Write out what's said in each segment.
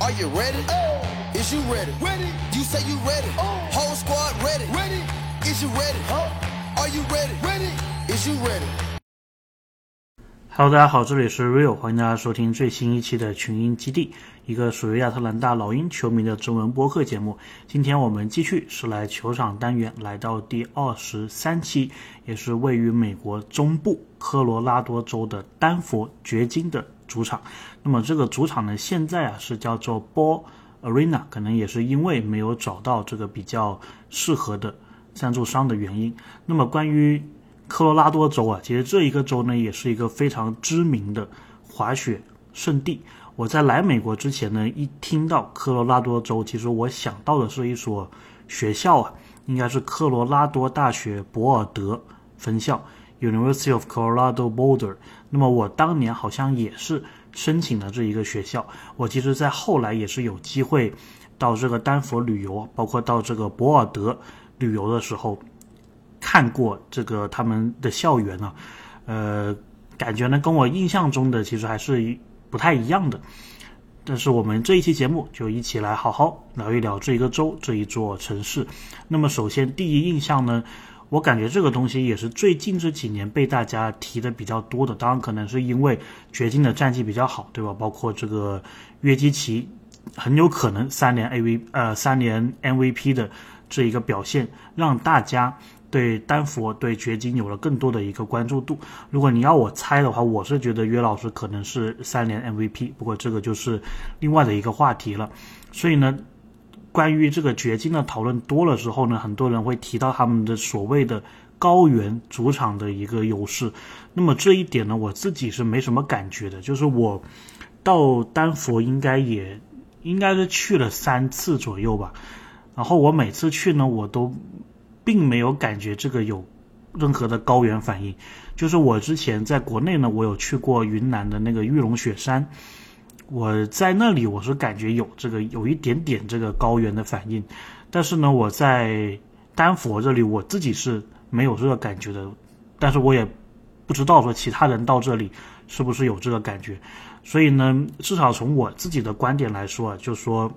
Are you ready? Oh. Is you ready? Ready. You say you ready. Oh. Whole squad ready. Ready. Is you ready? Are you ready? Ready. Is you ready? Hello，大家好，这里是 Real，欢迎大家收听最新一期的群英基地，一个属于亚特兰大老鹰球迷的中文播客节目。今天我们继续是来球场单元，来到第二十三期，也是位于美国中部科罗拉多州的丹佛掘金的主场。那么这个主场呢，现在啊是叫做 Ball Arena，可能也是因为没有找到这个比较适合的赞助商的原因。那么关于科罗拉多州啊，其实这一个州呢，也是一个非常知名的滑雪圣地。我在来美国之前呢，一听到科罗拉多州，其实我想到的是一所学校啊，应该是科罗拉多大学博尔德分校 （University of Colorado Boulder）。那么我当年好像也是申请了这一个学校。我其实，在后来也是有机会到这个丹佛旅游，包括到这个博尔德旅游的时候。看过这个他们的校园呢，呃，感觉呢跟我印象中的其实还是不太一样的。但是我们这一期节目就一起来好好聊一聊这一个州这一座城市。那么首先第一印象呢，我感觉这个东西也是最近这几年被大家提的比较多的。当然可能是因为掘金的战绩比较好，对吧？包括这个约基奇很有可能三连 A V 呃三连 M V P 的这一个表现，让大家。对丹佛对掘金有了更多的一个关注度。如果你要我猜的话，我是觉得约老师可能是三连 MVP。不过这个就是另外的一个话题了。所以呢，关于这个掘金的讨论多了之后呢，很多人会提到他们的所谓的高原主场的一个优势。那么这一点呢，我自己是没什么感觉的。就是我到丹佛应该也应该是去了三次左右吧。然后我每次去呢，我都。并没有感觉这个有任何的高原反应，就是我之前在国内呢，我有去过云南的那个玉龙雪山，我在那里我是感觉有这个有一点点这个高原的反应，但是呢，我在丹佛这里我自己是没有这个感觉的，但是我也不知道说其他人到这里是不是有这个感觉，所以呢，至少从我自己的观点来说啊，就说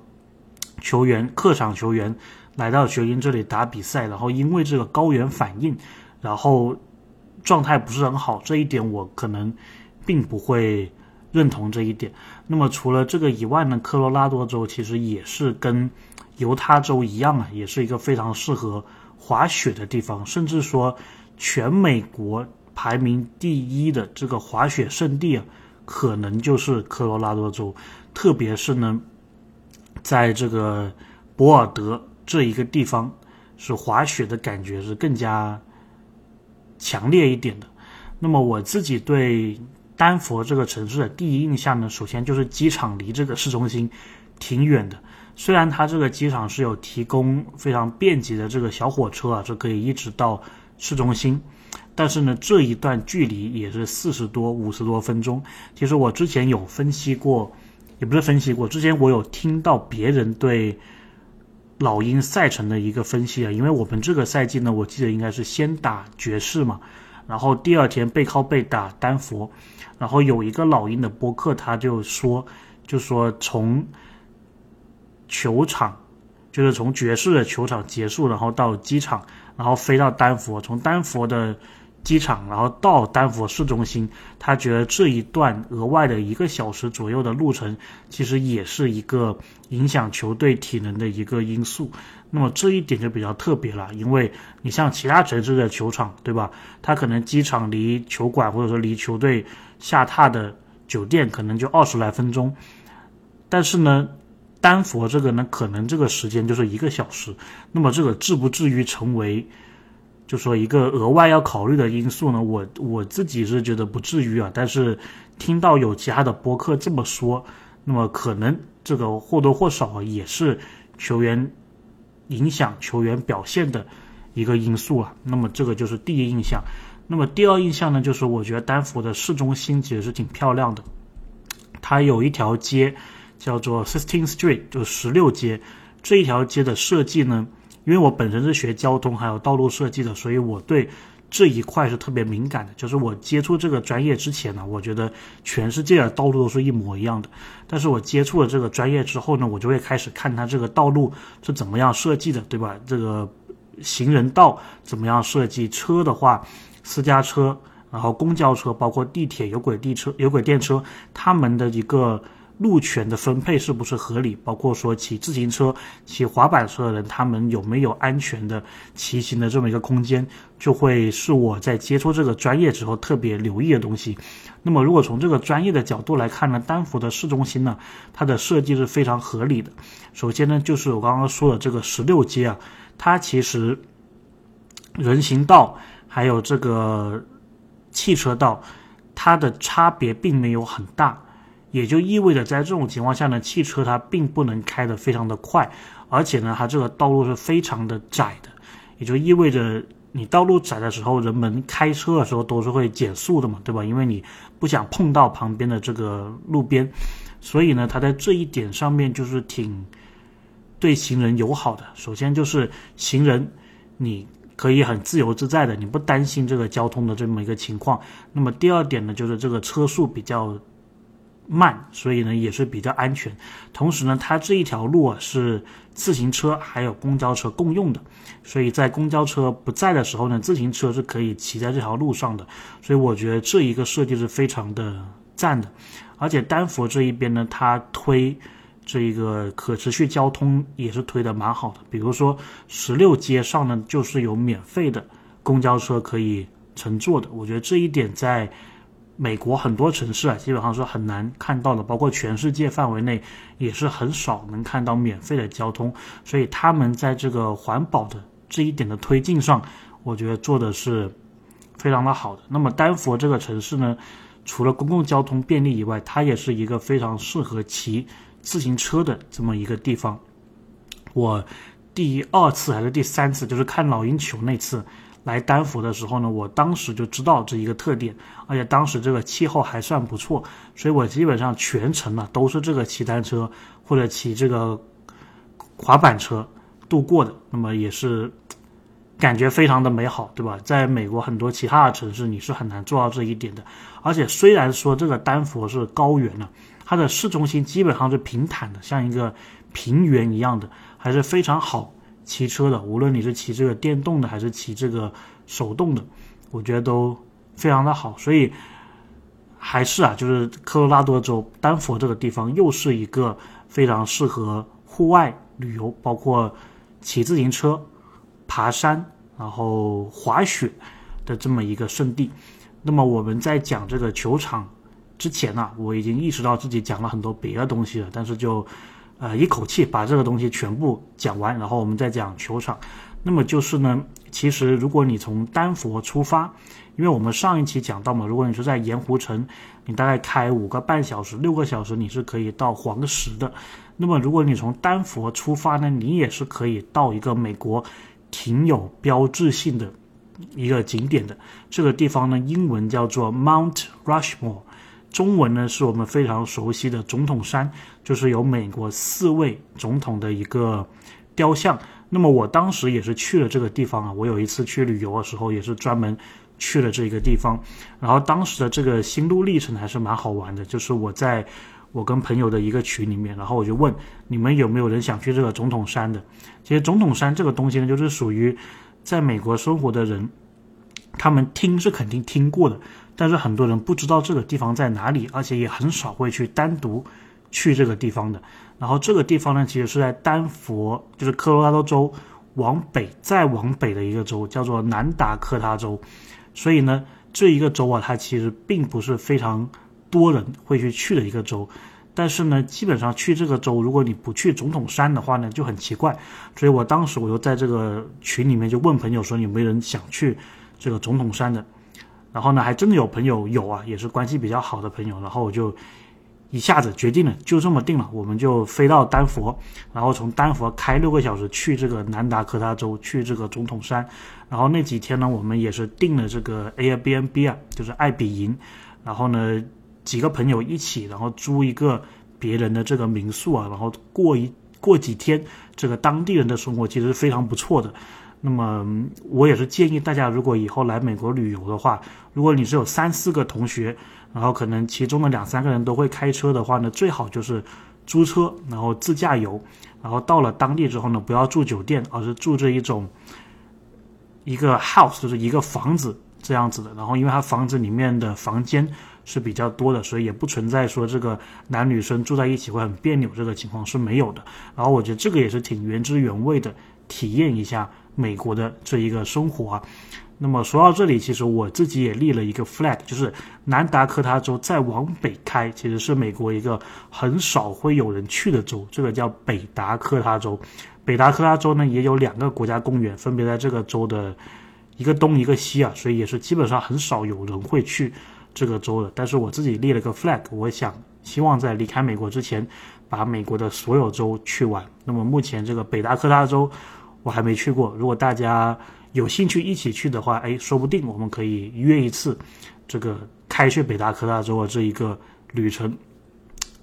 球员客场球员。来到掘金这里打比赛，然后因为这个高原反应，然后状态不是很好，这一点我可能并不会认同这一点。那么除了这个以外呢，科罗拉多州其实也是跟犹他州一样啊，也是一个非常适合滑雪的地方，甚至说全美国排名第一的这个滑雪圣地啊，可能就是科罗拉多州，特别是呢，在这个博尔德。这一个地方是滑雪的感觉是更加强烈一点的。那么我自己对丹佛这个城市的第一印象呢，首先就是机场离这个市中心挺远的。虽然它这个机场是有提供非常便捷的这个小火车啊，这可以一直到市中心，但是呢，这一段距离也是四十多、五十多分钟。其实我之前有分析过，也不是分析过，之前我有听到别人对。老鹰赛程的一个分析啊，因为我们这个赛季呢，我记得应该是先打爵士嘛，然后第二天背靠背打丹佛，然后有一个老鹰的播客他就说，就说从球场，就是从爵士的球场结束，然后到机场，然后飞到丹佛，从丹佛的。机场，然后到丹佛市中心，他觉得这一段额外的一个小时左右的路程，其实也是一个影响球队体能的一个因素。那么这一点就比较特别了，因为你像其他城市的球场，对吧？它可能机场离球馆或者说离球队下榻的酒店可能就二十来分钟，但是呢，丹佛这个呢，可能这个时间就是一个小时。那么这个至不至于成为？就说一个额外要考虑的因素呢，我我自己是觉得不至于啊，但是听到有其他的播客这么说，那么可能这个或多或少也是球员影响球员表现的一个因素啊。那么这个就是第一印象。那么第二印象呢，就是我觉得丹佛的市中心其实是挺漂亮的，它有一条街叫做 Sixteen Street，就十六街，这一条街的设计呢。因为我本身是学交通还有道路设计的，所以我对这一块是特别敏感的。就是我接触这个专业之前呢，我觉得全世界的道路都是一模一样的。但是我接触了这个专业之后呢，我就会开始看它这个道路是怎么样设计的，对吧？这个行人道怎么样设计？车的话，私家车，然后公交车，包括地铁、有轨地车、有轨电车，他们的一个。路权的分配是不是合理？包括说骑自行车、骑滑板车的人，他们有没有安全的骑行的这么一个空间，就会是我在接触这个专业之后特别留意的东西。那么，如果从这个专业的角度来看呢，丹佛的市中心呢，它的设计是非常合理的。首先呢，就是我刚刚说的这个十六街啊，它其实人行道还有这个汽车道，它的差别并没有很大。也就意味着，在这种情况下呢，汽车它并不能开得非常的快，而且呢，它这个道路是非常的窄的，也就意味着你道路窄的时候，人们开车的时候都是会减速的嘛，对吧？因为你不想碰到旁边的这个路边，所以呢，它在这一点上面就是挺对行人友好的。首先就是行人，你可以很自由自在的，你不担心这个交通的这么一个情况。那么第二点呢，就是这个车速比较。慢，所以呢也是比较安全。同时呢，它这一条路啊是自行车还有公交车共用的，所以在公交车不在的时候呢，自行车是可以骑在这条路上的。所以我觉得这一个设计是非常的赞的。而且丹佛这一边呢，它推这一个可持续交通也是推的蛮好的。比如说十六街上呢，就是有免费的公交车可以乘坐的。我觉得这一点在。美国很多城市啊，基本上是很难看到的，包括全世界范围内也是很少能看到免费的交通，所以他们在这个环保的这一点的推进上，我觉得做的是非常的好的。那么丹佛这个城市呢，除了公共交通便利以外，它也是一个非常适合骑自行车的这么一个地方。我第二次还是第三次，就是看老鹰球那次。来丹佛的时候呢，我当时就知道这一个特点，而且当时这个气候还算不错，所以我基本上全程呢都是这个骑单车或者骑这个滑板车度过的，那么也是感觉非常的美好，对吧？在美国很多其他的城市你是很难做到这一点的，而且虽然说这个丹佛是高原呢，它的市中心基本上是平坦的，像一个平原一样的，还是非常好。骑车的，无论你是骑这个电动的还是骑这个手动的，我觉得都非常的好。所以还是啊，就是科罗拉多州丹佛这个地方又是一个非常适合户外旅游，包括骑自行车、爬山，然后滑雪的这么一个圣地。那么我们在讲这个球场之前呢，我已经意识到自己讲了很多别的东西了，但是就。呃，一口气把这个东西全部讲完，然后我们再讲球场。那么就是呢，其实如果你从丹佛出发，因为我们上一期讲到嘛，如果你是在盐湖城，你大概开五个半小时、六个小时，你是可以到黄石的。那么如果你从丹佛出发呢，你也是可以到一个美国挺有标志性的一个景点的。这个地方呢，英文叫做 Mount Rushmore。中文呢是我们非常熟悉的总统山，就是有美国四位总统的一个雕像。那么我当时也是去了这个地方啊，我有一次去旅游的时候也是专门去了这个地方。然后当时的这个心路历程还是蛮好玩的，就是我在我跟朋友的一个群里面，然后我就问你们有没有人想去这个总统山的？其实总统山这个东西呢，就是属于在美国生活的人，他们听是肯定听过的。但是很多人不知道这个地方在哪里，而且也很少会去单独去这个地方的。然后这个地方呢，其实是在丹佛，就是科罗拉多州往北再往北的一个州，叫做南达科他州。所以呢，这一个州啊，它其实并不是非常多人会去去的一个州。但是呢，基本上去这个州，如果你不去总统山的话呢，就很奇怪。所以我当时我就在这个群里面就问朋友说，有没有人想去这个总统山的？然后呢，还真的有朋友有啊，也是关系比较好的朋友。然后我就一下子决定了，就这么定了，我们就飞到丹佛，然后从丹佛开六个小时去这个南达科他州，去这个总统山。然后那几天呢，我们也是订了这个 Airbnb 啊，就是爱比营。然后呢，几个朋友一起，然后租一个别人的这个民宿啊，然后过一过几天，这个当地人的生活其实是非常不错的。那么我也是建议大家，如果以后来美国旅游的话，如果你是有三四个同学，然后可能其中的两三个人都会开车的话呢，最好就是租车，然后自驾游，然后到了当地之后呢，不要住酒店，而是住这一种一个 house，就是一个房子这样子的。然后因为它房子里面的房间是比较多的，所以也不存在说这个男女生住在一起会很别扭这个情况是没有的。然后我觉得这个也是挺原汁原味的体验一下。美国的这一个生活啊，那么说到这里，其实我自己也立了一个 flag，就是南达科他州再往北开，其实是美国一个很少会有人去的州，这个叫北达科他州。北达科他州呢也有两个国家公园，分别在这个州的一个东一个西啊，所以也是基本上很少有人会去这个州的。但是我自己立了个 flag，我想希望在离开美国之前，把美国的所有州去完。那么目前这个北达科他州。我还没去过，如果大家有兴趣一起去的话，哎，说不定我们可以约一次，这个开去北达科大州的这一个旅程。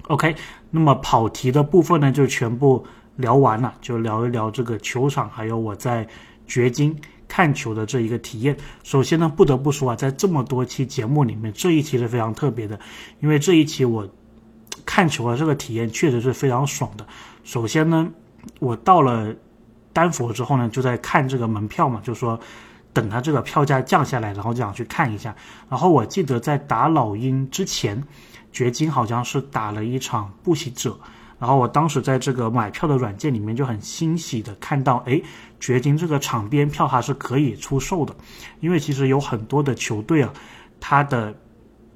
OK，那么跑题的部分呢，就全部聊完了，就聊一聊这个球场，还有我在掘金看球的这一个体验。首先呢，不得不说啊，在这么多期节目里面，这一期是非常特别的，因为这一期我看球的这个体验确实是非常爽的。首先呢，我到了。丹佛之后呢，就在看这个门票嘛，就说等它这个票价降下来，然后就想去看一下。然后我记得在打老鹰之前，掘金好像是打了一场步行者，然后我当时在这个买票的软件里面就很欣喜的看到，哎，掘金这个场边票还是可以出售的，因为其实有很多的球队啊，它的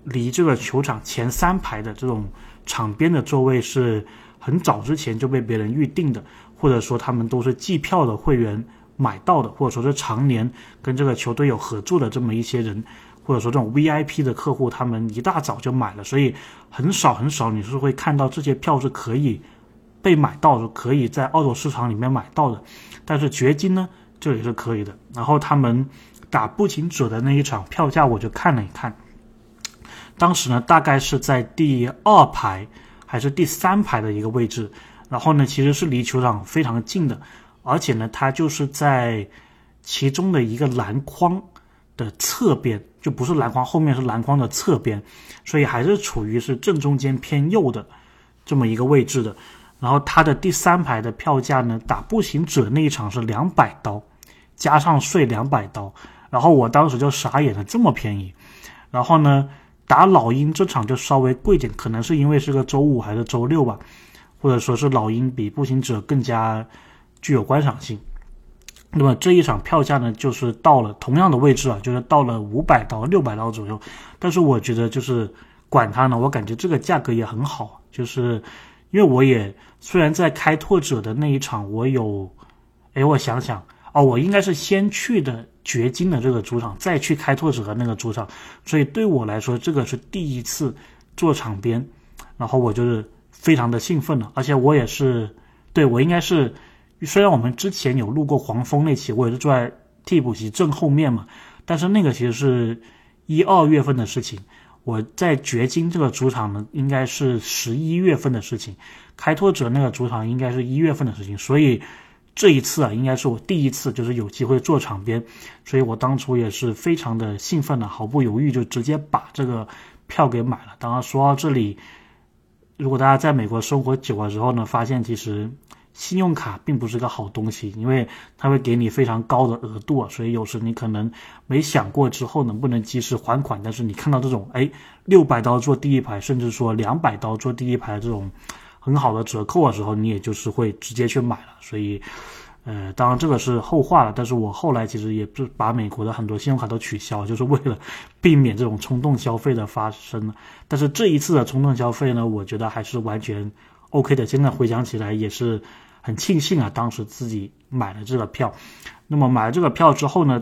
离这个球场前三排的这种场边的座位是很早之前就被别人预定的。或者说他们都是季票的会员买到的，或者说是常年跟这个球队有合作的这么一些人，或者说这种 VIP 的客户，他们一大早就买了，所以很少很少你是会看到这些票是可以被买到的，可以在澳洲市场里面买到的。但是掘金呢，这也是可以的。然后他们打步行者的那一场票价，我就看了一看，当时呢大概是在第二排还是第三排的一个位置。然后呢，其实是离球场非常近的，而且呢，它就是在其中的一个篮筐的侧边，就不是篮筐后面，是篮筐的侧边，所以还是处于是正中间偏右的这么一个位置的。然后它的第三排的票价呢，打步行者那一场是两百刀，加上税两百刀。然后我当时就傻眼了，这么便宜。然后呢，打老鹰这场就稍微贵点，可能是因为是个周五还是周六吧。或者说是老鹰比步行者更加具有观赏性，那么这一场票价呢，就是到了同样的位置啊，就是到了五百到六百刀左右。但是我觉得就是管它呢，我感觉这个价格也很好，就是因为我也虽然在开拓者的那一场我有，哎，我想想哦，我应该是先去的掘金的这个主场，再去开拓者的那个主场，所以对我来说这个是第一次坐场边，然后我就是。非常的兴奋了，而且我也是，对我应该是，虽然我们之前有录过黄蜂那期，我也是坐在替补席正后面嘛，但是那个其实是一二月份的事情，我在掘金这个主场呢，应该是十一月份的事情，开拓者那个主场应该是一月份的事情，所以这一次啊，应该是我第一次就是有机会坐场边，所以我当初也是非常的兴奋的，毫不犹豫就直接把这个票给买了。当然说到这里。如果大家在美国生活久了之后呢，发现其实信用卡并不是个好东西，因为它会给你非常高的额度，所以有时你可能没想过之后能不能及时还款，但是你看到这种哎六百刀做第一排，甚至说两百刀做第一排这种很好的折扣的时候，你也就是会直接去买了，所以。呃，当然这个是后话了，但是我后来其实也是把美国的很多信用卡都取消，就是为了避免这种冲动消费的发生。但是这一次的冲动消费呢，我觉得还是完全 OK 的。现在回想起来也是很庆幸啊，当时自己买了这个票。那么买了这个票之后呢，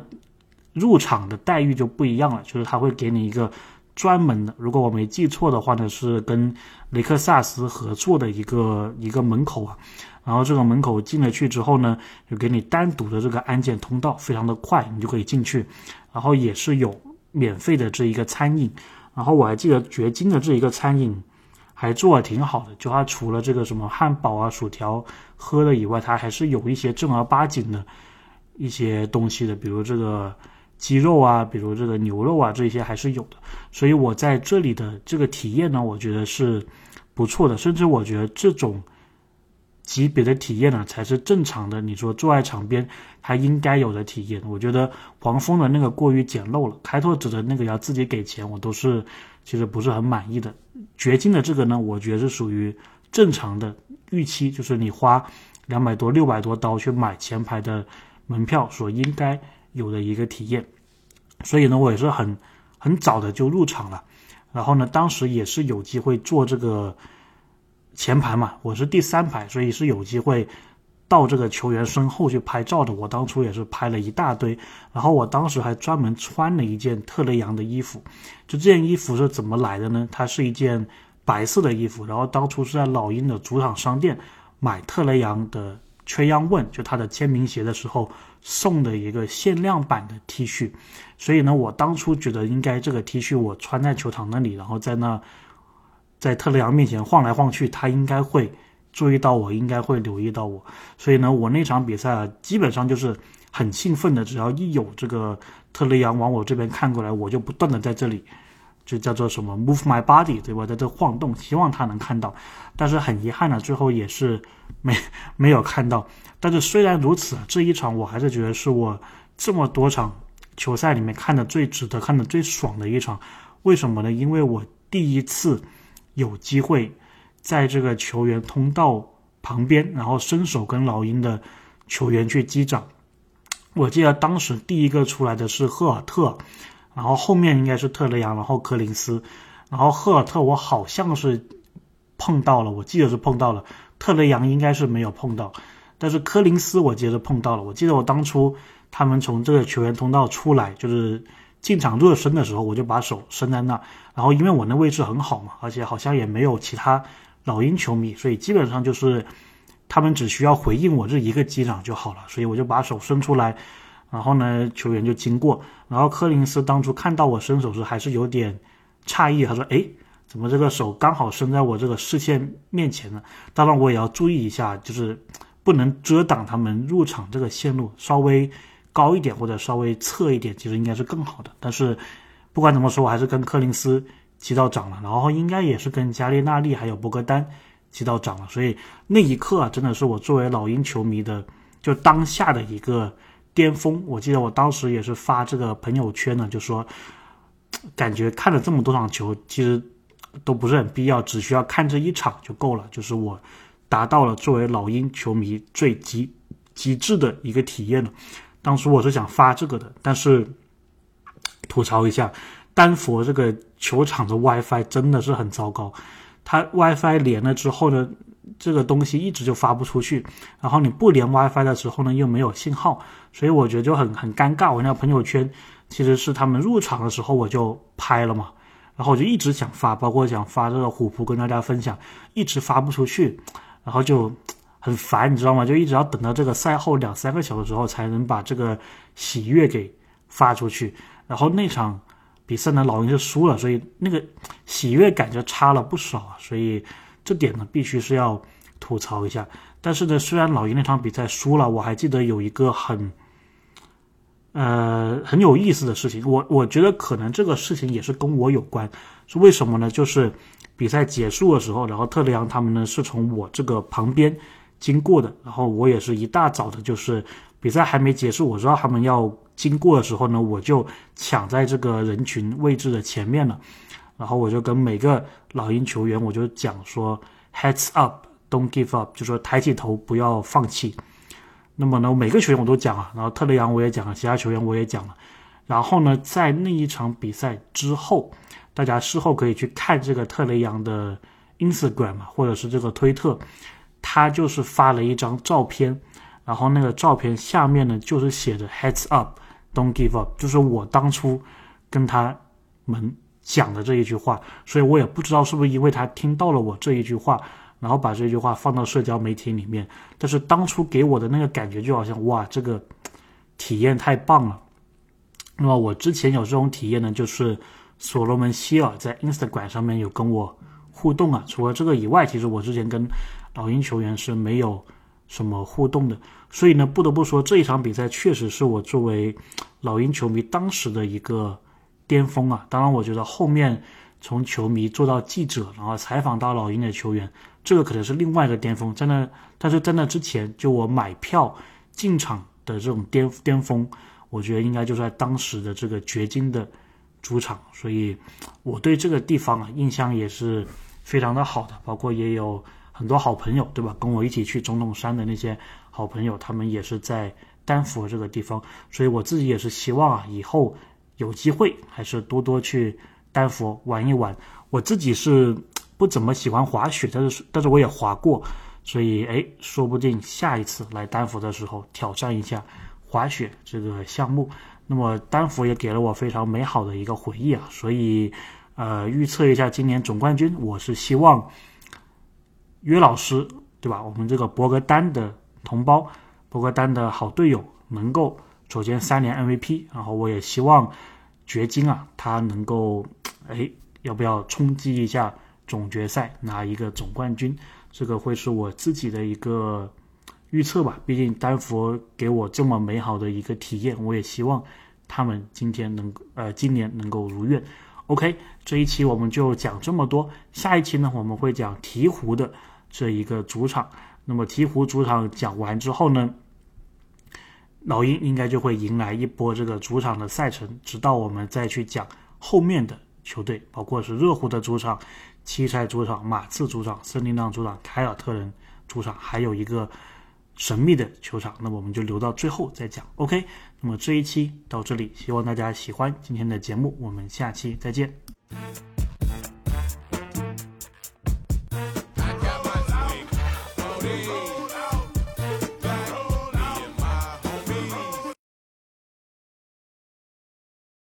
入场的待遇就不一样了，就是他会给你一个专门的，如果我没记错的话呢，是跟雷克萨斯合作的一个一个门口啊。然后这个门口进了去之后呢，就给你单独的这个安检通道，非常的快，你就可以进去。然后也是有免费的这一个餐饮。然后我还记得掘金的这一个餐饮还做的挺好的，就它除了这个什么汉堡啊、薯条喝的以外，它还是有一些正儿八经的一些东西的，比如这个鸡肉啊，比如这个牛肉啊，这些还是有的。所以我在这里的这个体验呢，我觉得是不错的，甚至我觉得这种。级别的体验呢，才是正常的。你说坐在场边，他应该有的体验。我觉得黄蜂的那个过于简陋了，开拓者的那个要自己给钱，我都是其实不是很满意的。掘金的这个呢，我觉得是属于正常的预期，就是你花两百多、六百多刀去买前排的门票所应该有的一个体验。所以呢，我也是很很早的就入场了，然后呢，当时也是有机会做这个。前排嘛，我是第三排，所以是有机会到这个球员身后去拍照的。我当初也是拍了一大堆，然后我当时还专门穿了一件特雷杨的衣服。就这件衣服是怎么来的呢？它是一件白色的衣服，然后当初是在老鹰的主场商店买特雷杨的缺氧问，就他的签名鞋的时候送的一个限量版的 T 恤。所以呢，我当初觉得应该这个 T 恤我穿在球场那里，然后在那。在特雷杨面前晃来晃去，他应该会注意到我，应该会留意到我。所以呢，我那场比赛啊，基本上就是很兴奋的。只要一有这个特雷杨往我这边看过来，我就不断的在这里，就叫做什么 move my body，对吧？在这晃动，希望他能看到。但是很遗憾呢，最后也是没 没有看到。但是虽然如此，这一场我还是觉得是我这么多场球赛里面看的最值得看的最爽的一场。为什么呢？因为我第一次。有机会在这个球员通道旁边，然后伸手跟老鹰的球员去击掌。我记得当时第一个出来的是赫尔特，然后后面应该是特雷杨，然后柯林斯，然后赫尔特我好像是碰到了，我记得是碰到了，特雷杨应该是没有碰到，但是柯林斯我记得碰到了。我记得我当初他们从这个球员通道出来，就是。进场热身的时候，我就把手伸在那，然后因为我那位置很好嘛，而且好像也没有其他老鹰球迷，所以基本上就是他们只需要回应我这一个击掌就好了，所以我就把手伸出来，然后呢，球员就经过，然后柯林斯当初看到我伸手时还是有点诧异，他说：“哎，怎么这个手刚好伸在我这个视线面前呢？”当然我也要注意一下，就是不能遮挡他们入场这个线路，稍微。高一点或者稍微侧一点，其实应该是更好的。但是不管怎么说，我还是跟柯林斯击到掌了，然后应该也是跟加列纳利还有博格丹击到掌了。所以那一刻啊，真的是我作为老鹰球迷的就当下的一个巅峰。我记得我当时也是发这个朋友圈呢，就说感觉看了这么多场球，其实都不是很必要，只需要看这一场就够了。就是我达到了作为老鹰球迷最极极致的一个体验了。当时我是想发这个的，但是吐槽一下，丹佛这个球场的 WiFi 真的是很糟糕。它 WiFi 连了之后呢，这个东西一直就发不出去。然后你不连 WiFi 的时候呢，又没有信号，所以我觉得就很很尴尬。我那朋友圈其实是他们入场的时候我就拍了嘛，然后我就一直想发，包括想发这个虎扑跟大家分享，一直发不出去，然后就。很烦，你知道吗？就一直要等到这个赛后两三个小时之后，才能把这个喜悦给发出去。然后那场比赛呢，老鹰是输了，所以那个喜悦感就差了不少。所以这点呢，必须是要吐槽一下。但是呢，虽然老鹰那场比赛输了，我还记得有一个很呃很有意思的事情。我我觉得可能这个事情也是跟我有关，是为什么呢？就是比赛结束的时候，然后特雷杨他们呢是从我这个旁边。经过的，然后我也是一大早的，就是比赛还没结束，我知道他们要经过的时候呢，我就抢在这个人群位置的前面了，然后我就跟每个老鹰球员我就讲说，heads up，don't give up，就说抬起头不要放弃。那么呢，每个球员我都讲啊，然后特雷杨我也讲了，其他球员我也讲了。然后呢，在那一场比赛之后，大家事后可以去看这个特雷杨的 Instagram 或者是这个推特。他就是发了一张照片，然后那个照片下面呢，就是写着 “Heads up, don't give up”，就是我当初跟他们讲的这一句话。所以我也不知道是不是因为他听到了我这一句话，然后把这句话放到社交媒体里面。但是当初给我的那个感觉就好像哇，这个体验太棒了。那么我之前有这种体验呢，就是所罗门希尔在 Instagram 上面有跟我互动啊。除了这个以外，其实我之前跟老鹰球员是没有什么互动的。所以呢，不得不说这一场比赛确实是我作为老鹰球迷当时的一个巅峰啊。当然，我觉得后面从球迷做到记者，然后采访到老鹰的球员，这个可能是另外一个巅峰。在那，但是在那之前，就我买票进场的这种巅巅峰，我觉得应该就在当时的这个掘金的主场。所以，我对这个地方啊印象也是非常的好的，包括也有很多好朋友，对吧？跟我一起去总统山的那些。好朋友，他们也是在丹佛这个地方，所以我自己也是希望啊，以后有机会还是多多去丹佛玩一玩。我自己是不怎么喜欢滑雪，但是但是我也滑过，所以哎，说不定下一次来丹佛的时候挑战一下滑雪这个项目。那么丹佛也给了我非常美好的一个回忆啊，所以呃，预测一下今年总冠军，我是希望约老师对吧？我们这个博格丹的。同胞，博格丹的好队友能够首先三连 MVP，然后我也希望掘金啊，他能够哎，要不要冲击一下总决赛拿一个总冠军？这个会是我自己的一个预测吧。毕竟丹佛给我这么美好的一个体验，我也希望他们今天能呃今年能够如愿。OK，这一期我们就讲这么多，下一期呢我们会讲鹈鹕的这一个主场。那么鹈鹕主场讲完之后呢，老鹰应该就会迎来一波这个主场的赛程，直到我们再去讲后面的球队，包括是热火的主场、奇才主场、马刺主场、森林狼主场、凯尔特人主场，还有一个神秘的球场，那我们就留到最后再讲。OK，那么这一期到这里，希望大家喜欢今天的节目，我们下期再见。